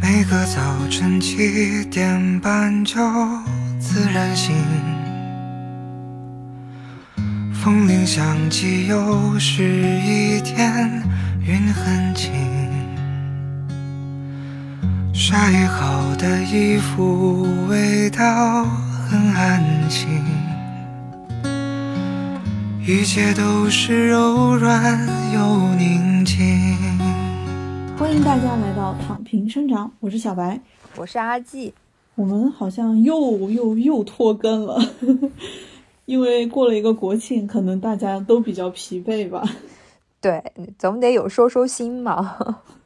每个早晨七点半就自然醒，风铃响起，又是一天，云很轻。晒好的衣服，味道很安静，一切都是柔软又宁静。欢迎大家来到躺平生长，我是小白，我是阿季。我们好像又又又拖更了，因为过了一个国庆，可能大家都比较疲惫吧。对，总得有收收心嘛。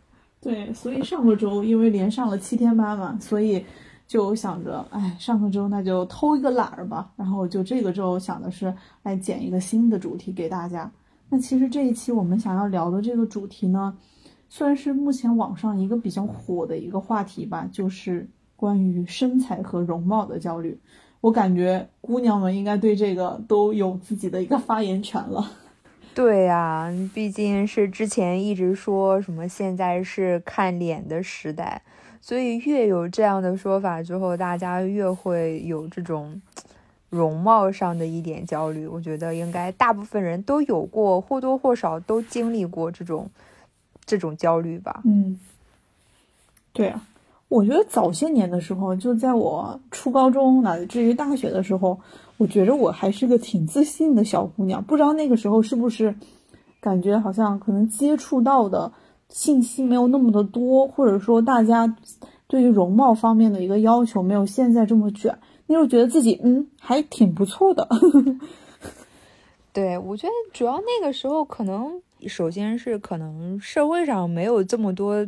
对，所以上个周因为连上了七天班嘛，所以就想着，哎，上个周那就偷一个懒儿吧。然后就这个周想的是来剪一个新的主题给大家。那其实这一期我们想要聊的这个主题呢，算是目前网上一个比较火的一个话题吧，就是关于身材和容貌的焦虑。我感觉姑娘们应该对这个都有自己的一个发言权了。对呀，毕竟是之前一直说什么现在是看脸的时代，所以越有这样的说法之后，大家越会有这种容貌上的一点焦虑。我觉得应该大部分人都有过，或多或少都经历过这种这种焦虑吧。嗯，对啊，我觉得早些年的时候，就在我初高中乃至于大学的时候。我觉着我还是个挺自信的小姑娘，不知道那个时候是不是感觉好像可能接触到的信息没有那么的多，或者说大家对于容貌方面的一个要求没有现在这么卷，那时候觉得自己嗯还挺不错的。对，我觉得主要那个时候可能首先是可能社会上没有这么多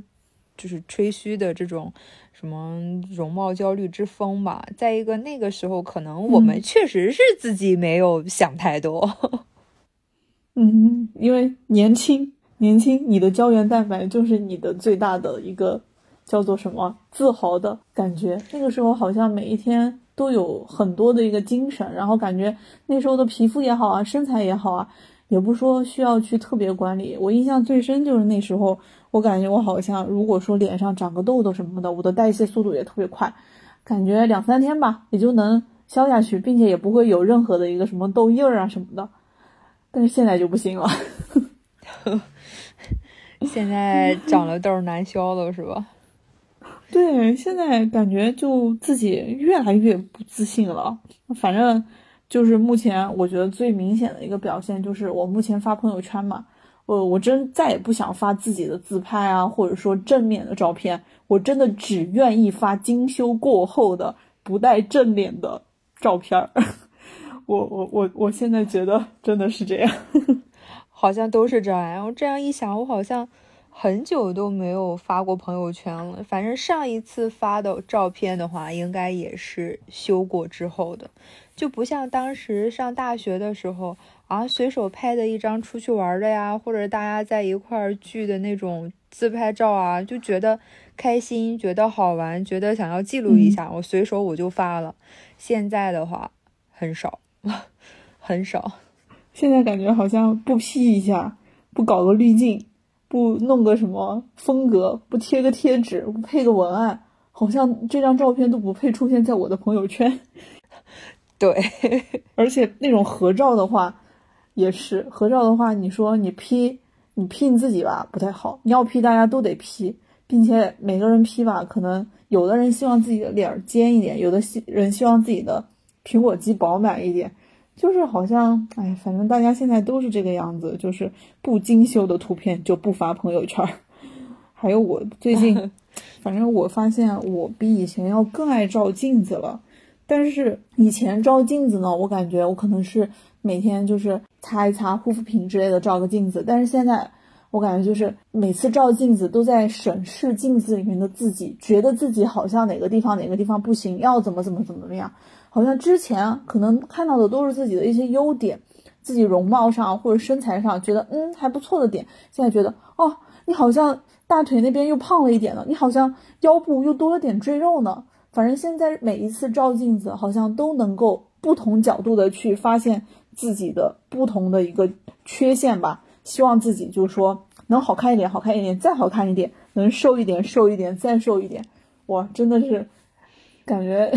就是吹嘘的这种。什么容貌焦虑之风吧？再一个，那个时候可能我们确实是自己没有想太多。嗯，因为年轻，年轻，你的胶原蛋白就是你的最大的一个叫做什么自豪的感觉。那个时候好像每一天都有很多的一个精神，然后感觉那时候的皮肤也好啊，身材也好啊，也不说需要去特别管理。我印象最深就是那时候。我感觉我好像，如果说脸上长个痘痘什么的，我的代谢速度也特别快，感觉两三天吧也就能消下去，并且也不会有任何的一个什么痘印儿啊什么的。但是现在就不行了，现在长了痘难消了是吧？对，现在感觉就自己越来越不自信了。反正就是目前我觉得最明显的一个表现就是我目前发朋友圈嘛。我我真再也不想发自己的自拍啊，或者说正面的照片，我真的只愿意发精修过后的不带正脸的照片儿。我我我我现在觉得真的是这样，好像都是这样。我这样一想，我好像很久都没有发过朋友圈了。反正上一次发的照片的话，应该也是修过之后的，就不像当时上大学的时候。啊，随手拍的一张出去玩的呀，或者大家在一块儿聚的那种自拍照啊，就觉得开心，觉得好玩，觉得想要记录一下，我随手我就发了。现在的话很少，很少。现在感觉好像不 P 一下，不搞个滤镜，不弄个什么风格，不贴个贴纸，不配个文案，好像这张照片都不配出现在我的朋友圈。对，而且那种合照的话。也是合照的话，你说你 P，你 P 你自己吧不太好，你要 P 大家都得 P，并且每个人 P 吧，可能有的人希望自己的脸尖一点，有的希人希望自己的苹果肌饱满一点，就是好像哎，反正大家现在都是这个样子，就是不精修的图片就不发朋友圈。还有我最近，反正我发现我比以前要更爱照镜子了，但是以前照镜子呢，我感觉我可能是。每天就是擦一擦护肤品之类的，照个镜子。但是现在我感觉就是每次照镜子都在审视镜子里面的自己，觉得自己好像哪个地方哪个地方不行，要怎么怎么怎么怎么样。好像之前可能看到的都是自己的一些优点，自己容貌上或者身材上觉得嗯还不错的点，现在觉得哦你好像大腿那边又胖了一点呢，你好像腰部又多了点赘肉呢。反正现在每一次照镜子，好像都能够不同角度的去发现。自己的不同的一个缺陷吧，希望自己就是说能好看一点，好看一点，再好看一点，能瘦一点，瘦一点，再瘦一点。哇，真的是感觉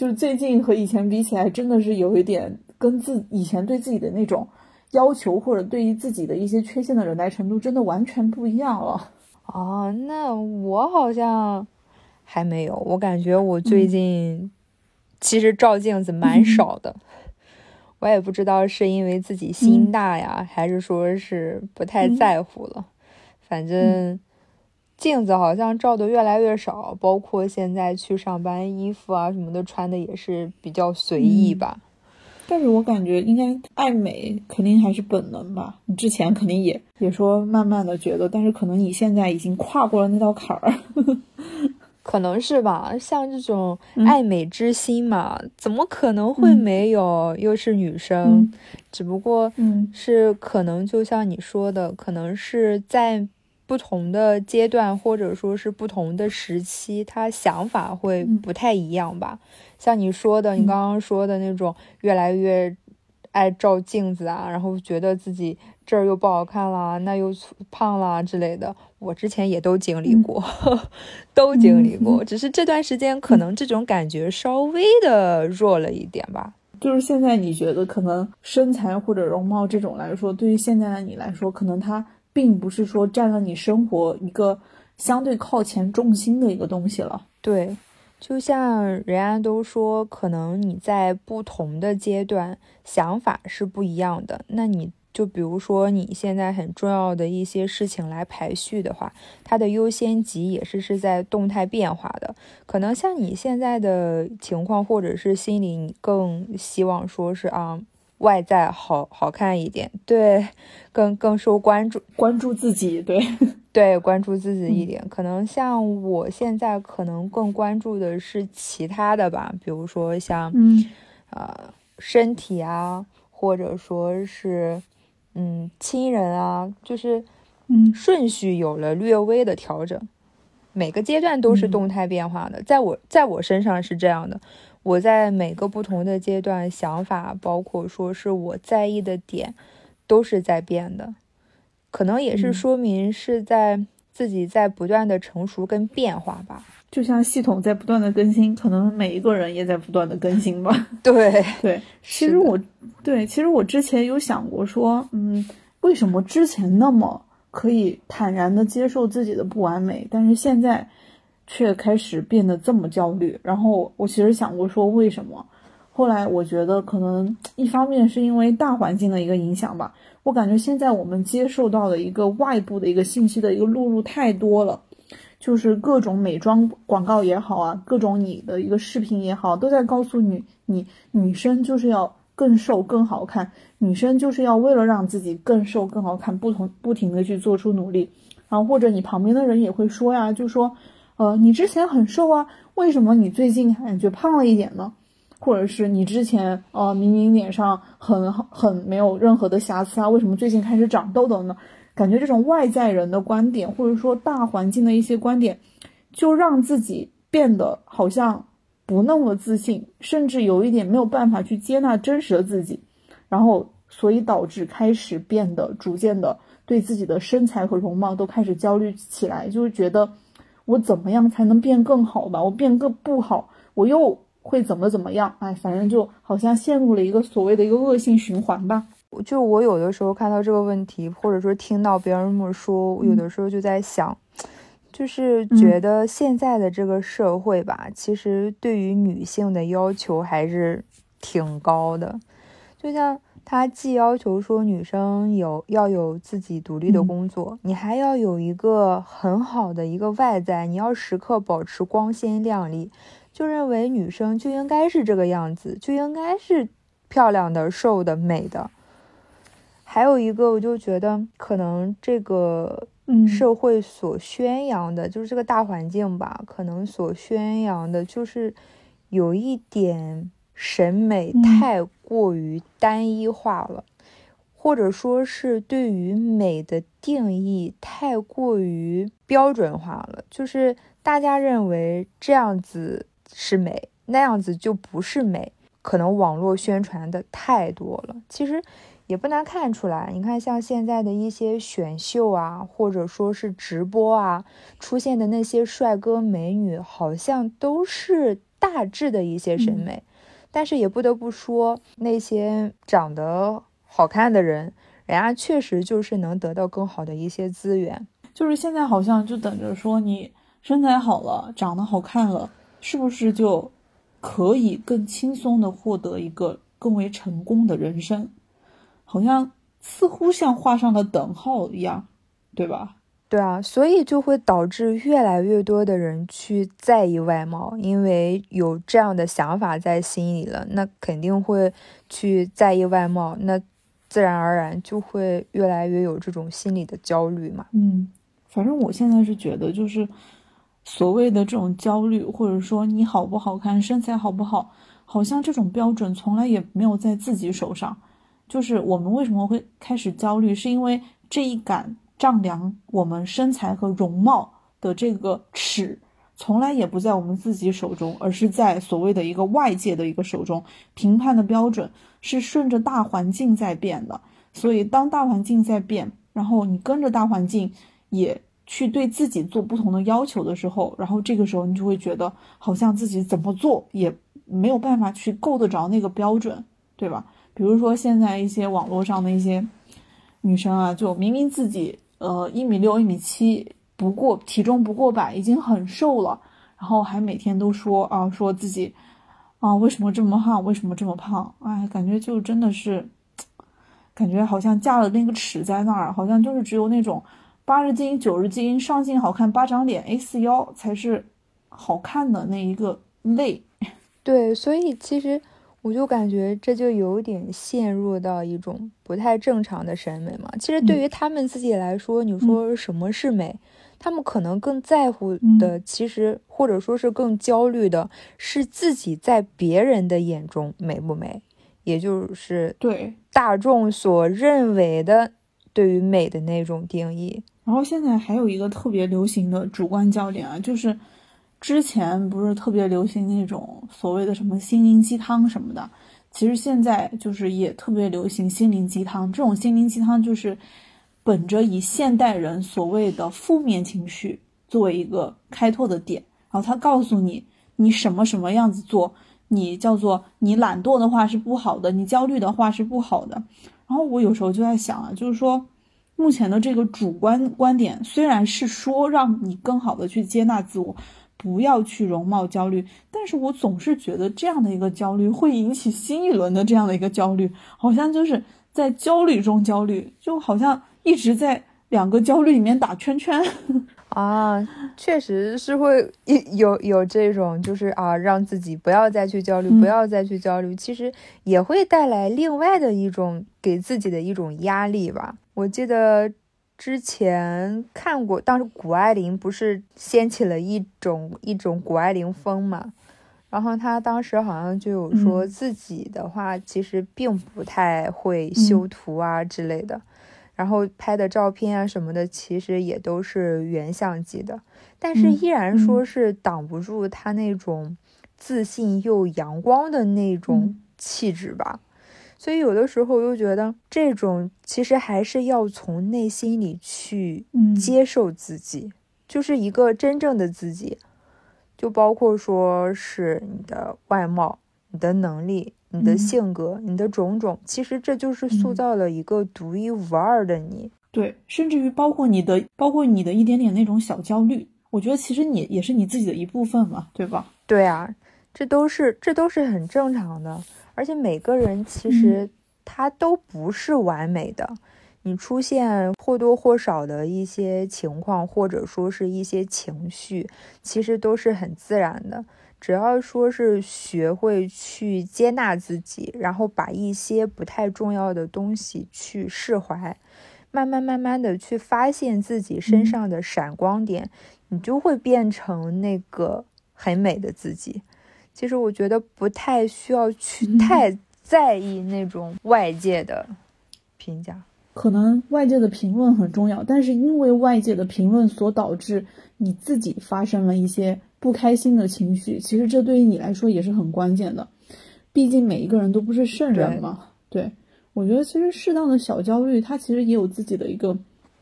就是最近和以前比起来，真的是有一点跟自以前对自己的那种要求或者对于自己的一些缺陷的忍耐程度，真的完全不一样了。哦，那我好像还没有，我感觉我最近其实照镜子蛮少的，我也不知道是因为自己心大呀，还是说是不太在乎了。反正镜子好像照的越来越少，包括现在去上班，衣服啊什么的穿的也是比较随意吧。但是我感觉应该爱美肯定还是本能吧。你之前肯定也也说慢慢的觉得，但是可能你现在已经跨过了那道坎儿，可能是吧。像这种爱美之心嘛，怎么可能会没有？又是女生，只不过是可能就像你说的，可能是在。不同的阶段，或者说是不同的时期，他想法会不太一样吧。像你说的，你刚刚说的那种越来越爱照镜子啊，然后觉得自己这儿又不好看啦，那又胖啦之类的，我之前也都经历过，都经历过。只是这段时间可能这种感觉稍微的弱了一点吧。就是现在你觉得可能身材或者容貌这种来说，对于现在的你来说，可能它。并不是说占了你生活一个相对靠前重心的一个东西了。对，就像人家都说，可能你在不同的阶段想法是不一样的。那你就比如说你现在很重要的一些事情来排序的话，它的优先级也是是在动态变化的。可能像你现在的情况，或者是心里你更希望说是啊。外在好好看一点，对，更更受关注，关注自己，对。对，关注自己一点。可能像我现在可能更关注的是其他的吧，比如说像，嗯，呃，身体啊，或者说是，嗯，亲人啊，就是，嗯，顺序有了略微的调整，每个阶段都是动态变化的，在我在我身上是这样的。我在每个不同的阶段，想法包括说是我在意的点，都是在变的，可能也是说明是在自己在不断的成熟跟变化吧。就像系统在不断的更新，可能每一个人也在不断的更新吧。对对，其实我对，其实我之前有想过说，嗯，为什么之前那么可以坦然的接受自己的不完美，但是现在。却开始变得这么焦虑，然后我其实想过说为什么，后来我觉得可能一方面是因为大环境的一个影响吧，我感觉现在我们接受到的一个外部的一个信息的一个录入太多了，就是各种美妆广告也好啊，各种你的一个视频也好，都在告诉你，你女生就是要更瘦更好看，女生就是要为了让自己更瘦更好看，不同不停的去做出努力，然后或者你旁边的人也会说呀，就说。呃，你之前很瘦啊，为什么你最近感觉胖了一点呢？或者是你之前呃明明脸上很很没有任何的瑕疵啊，为什么最近开始长痘痘呢？感觉这种外在人的观点，或者说大环境的一些观点，就让自己变得好像不那么自信，甚至有一点没有办法去接纳真实的自己，然后所以导致开始变得逐渐的对自己的身材和容貌都开始焦虑起来，就是觉得。我怎么样才能变更好吧？我变更不好，我又会怎么怎么样？哎，反正就好像陷入了一个所谓的一个恶性循环吧。就我有的时候看到这个问题，或者说听到别人这么说，我有的时候就在想，就是觉得现在的这个社会吧，其实对于女性的要求还是挺高的，就像。他既要求说女生有要有自己独立的工作，你还要有一个很好的一个外在，你要时刻保持光鲜亮丽，就认为女生就应该是这个样子，就应该是漂亮的、瘦的、美的。还有一个，我就觉得可能这个社会所宣扬的，就是这个大环境吧，可能所宣扬的就是有一点。审美太过于单一化了，或者说是对于美的定义太过于标准化了，就是大家认为这样子是美，那样子就不是美。可能网络宣传的太多了。其实也不难看出来，你看像现在的一些选秀啊，或者说是直播啊，出现的那些帅哥美女，好像都是大致的一些审美。但是也不得不说，那些长得好看的人，人家确实就是能得到更好的一些资源。就是现在好像就等着说你身材好了，长得好看了，是不是就可以更轻松的获得一个更为成功的人生？好像似乎像画上了等号一样，对吧？对啊，所以就会导致越来越多的人去在意外貌，因为有这样的想法在心里了，那肯定会去在意外貌，那自然而然就会越来越有这种心理的焦虑嘛。嗯，反正我现在是觉得，就是所谓的这种焦虑，或者说你好不好看、身材好不好，好像这种标准从来也没有在自己手上。就是我们为什么会开始焦虑，是因为这一杆。丈量我们身材和容貌的这个尺，从来也不在我们自己手中，而是在所谓的一个外界的一个手中。评判的标准是顺着大环境在变的，所以当大环境在变，然后你跟着大环境也去对自己做不同的要求的时候，然后这个时候你就会觉得好像自己怎么做也没有办法去够得着那个标准，对吧？比如说现在一些网络上的一些女生啊，就明明自己。呃，一米六、一米七，不过体重不过百，已经很瘦了。然后还每天都说啊，说自己啊，为什么这么胖？为什么这么胖？哎，感觉就真的是，感觉好像架了那个尺在那儿，好像就是只有那种八十斤、九十斤上镜好看、八张脸、A 四腰才是好看的那一个类。对，所以其实。我就感觉这就有点陷入到一种不太正常的审美嘛。其实对于他们自己来说，你说什么是美，他们可能更在乎的，其实或者说是更焦虑的，是自己在别人的眼中美不美，也就是对大众所认为的对于美的那种定义。然后现在还有一个特别流行的主观焦点啊，就是。之前不是特别流行那种所谓的什么心灵鸡汤什么的，其实现在就是也特别流行心灵鸡汤。这种心灵鸡汤就是本着以现代人所谓的负面情绪作为一个开拓的点，然后他告诉你你什么什么样子做，你叫做你懒惰的话是不好的，你焦虑的话是不好的。然后我有时候就在想啊，就是说目前的这个主观观点虽然是说让你更好的去接纳自我。不要去容貌焦虑，但是我总是觉得这样的一个焦虑会引起新一轮的这样的一个焦虑，好像就是在焦虑中焦虑，就好像一直在两个焦虑里面打圈圈 啊，确实是会有有这种，就是啊，让自己不要再去焦虑，不要再去焦虑，其实也会带来另外的一种给自己的一种压力吧。我记得。之前看过，当时谷爱凌不是掀起了一种一种谷爱凌风嘛？然后她当时好像就有说自己的话，其实并不太会修图啊之类的，然后拍的照片啊什么的，其实也都是原相机的，但是依然说是挡不住她那种自信又阳光的那种气质吧。所以有的时候又觉得，这种其实还是要从内心里去接受自己，就是一个真正的自己，就包括说是你的外貌、你的能力、你的性格、你的种种，其实这就是塑造了一个独一无二的你。对，甚至于包括你的，包括你的一点点那种小焦虑，我觉得其实你也是你自己的一部分嘛，对吧？对啊，这都是这都是很正常的。而且每个人其实他都不是完美的，你出现或多或少的一些情况，或者说是一些情绪，其实都是很自然的。只要说是学会去接纳自己，然后把一些不太重要的东西去释怀，慢慢慢慢的去发现自己身上的闪光点，你就会变成那个很美的自己。其实我觉得不太需要去太在意那种外界的评价，可能外界的评论很重要，但是因为外界的评论所导致你自己发生了一些不开心的情绪，其实这对于你来说也是很关键的。毕竟每一个人都不是圣人嘛。对，我觉得其实适当的小焦虑，它其实也有自己的一个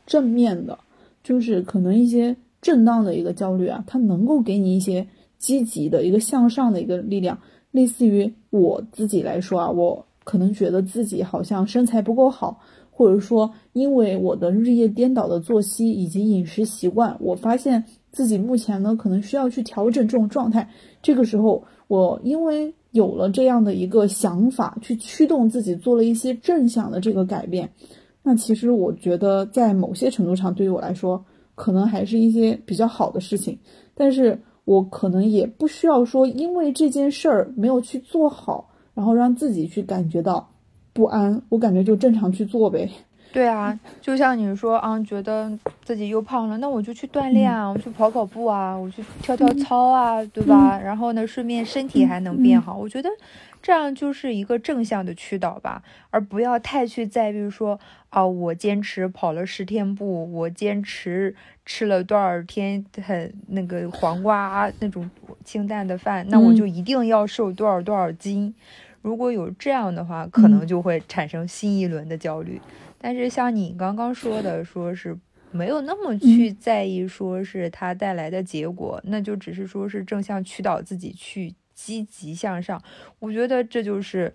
正面的，就是可能一些正当的一个焦虑啊，它能够给你一些积极的一个向上的一个力量。类似于我自己来说啊，我可能觉得自己好像身材不够好，或者说因为我的日夜颠倒的作息以及饮食习惯，我发现自己目前呢可能需要去调整这种状态。这个时候，我因为有了这样的一个想法，去驱动自己做了一些正向的这个改变。那其实我觉得在某些程度上，对于我来说，可能还是一些比较好的事情，但是。我可能也不需要说，因为这件事儿没有去做好，然后让自己去感觉到不安。我感觉就正常去做呗。对啊，就像你说啊，觉得自己又胖了，那我就去锻炼啊，我去跑跑步啊，我去跳跳操啊，对吧？然后呢，顺便身体还能变好。我觉得这样就是一个正向的驱导吧，而不要太去在意说啊，我坚持跑了十天步，我坚持吃了多少天很那个黄瓜那种清淡的饭，那我就一定要瘦多少多少斤。如果有这样的话，可能就会产生新一轮的焦虑。但是像你刚刚说的，说是没有那么去在意，说是它带来的结果，那就只是说是正向驱导自己去积极向上。我觉得这就是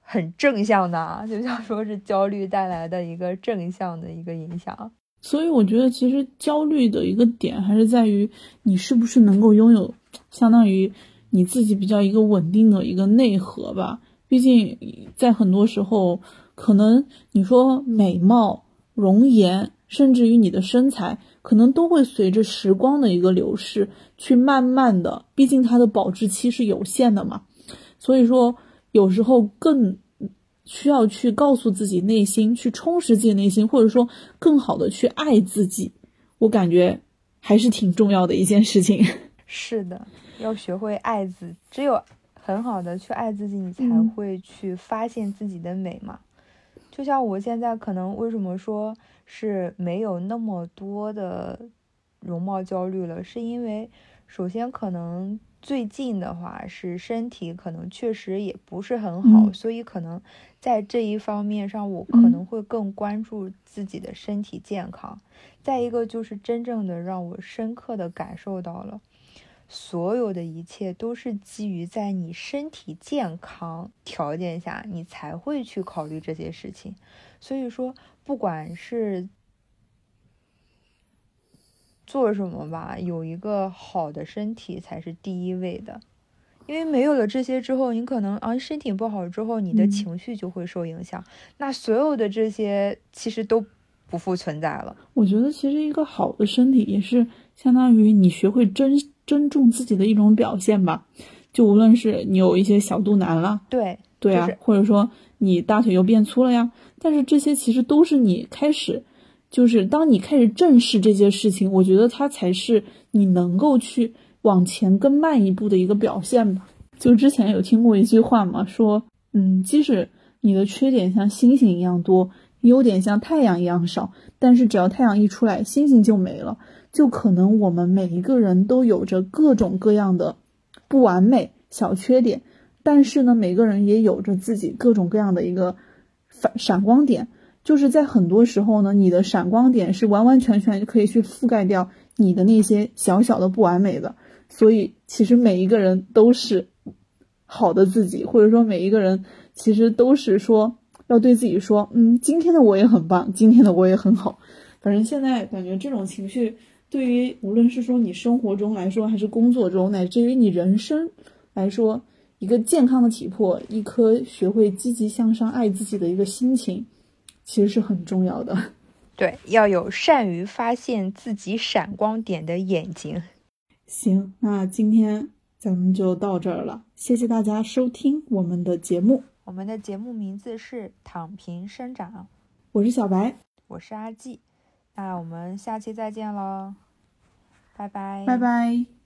很正向的，就像说是焦虑带来的一个正向的一个影响。所以我觉得，其实焦虑的一个点还是在于你是不是能够拥有相当于你自己比较一个稳定的一个内核吧。毕竟在很多时候。可能你说美貌、容颜，甚至于你的身材，可能都会随着时光的一个流逝，去慢慢的，毕竟它的保质期是有限的嘛。所以说，有时候更需要去告诉自己内心，去充实自己内心，或者说更好的去爱自己。我感觉还是挺重要的一件事情。是的，要学会爱自己，只有很好的去爱自己，你才会去发现自己的美嘛。就像我现在可能为什么说是没有那么多的容貌焦虑了，是因为首先可能最近的话是身体可能确实也不是很好，所以可能在这一方面上我可能会更关注自己的身体健康。再一个就是真正的让我深刻的感受到了。所有的一切都是基于在你身体健康条件下，你才会去考虑这些事情。所以说，不管是做什么吧，有一个好的身体才是第一位的。因为没有了这些之后，你可能啊身体不好之后，你的情绪就会受影响。那所有的这些其实都不复存在了。我觉得，其实一个好的身体也是相当于你学会珍。珍重自己的一种表现吧，就无论是你有一些小肚腩了，对对啊，或者说你大腿又变粗了呀，但是这些其实都是你开始，就是当你开始正视这些事情，我觉得它才是你能够去往前更迈一步的一个表现吧。就之前有听过一句话嘛，说，嗯，即使你的缺点像星星一样多，优点像太阳一样少，但是只要太阳一出来，星星就没了。就可能我们每一个人都有着各种各样的不完美小缺点，但是呢，每个人也有着自己各种各样的一个反闪光点。就是在很多时候呢，你的闪光点是完完全全可以去覆盖掉你的那些小小的不完美的。所以，其实每一个人都是好的自己，或者说每一个人其实都是说要对自己说，嗯，今天的我也很棒，今天的我也很好。反正现在感觉这种情绪。对于无论是说你生活中来说，还是工作中，乃至于你人生来说，一个健康的体魄，一颗学会积极向上、爱自己的一个心情，其实是很重要的。对，要有善于发现自己闪光点的眼睛。行，那今天咱们就到这儿了，谢谢大家收听我们的节目。我们的节目名字是“躺平生长”，我是小白，我是阿季。那我们下期再见喽，拜拜，拜拜。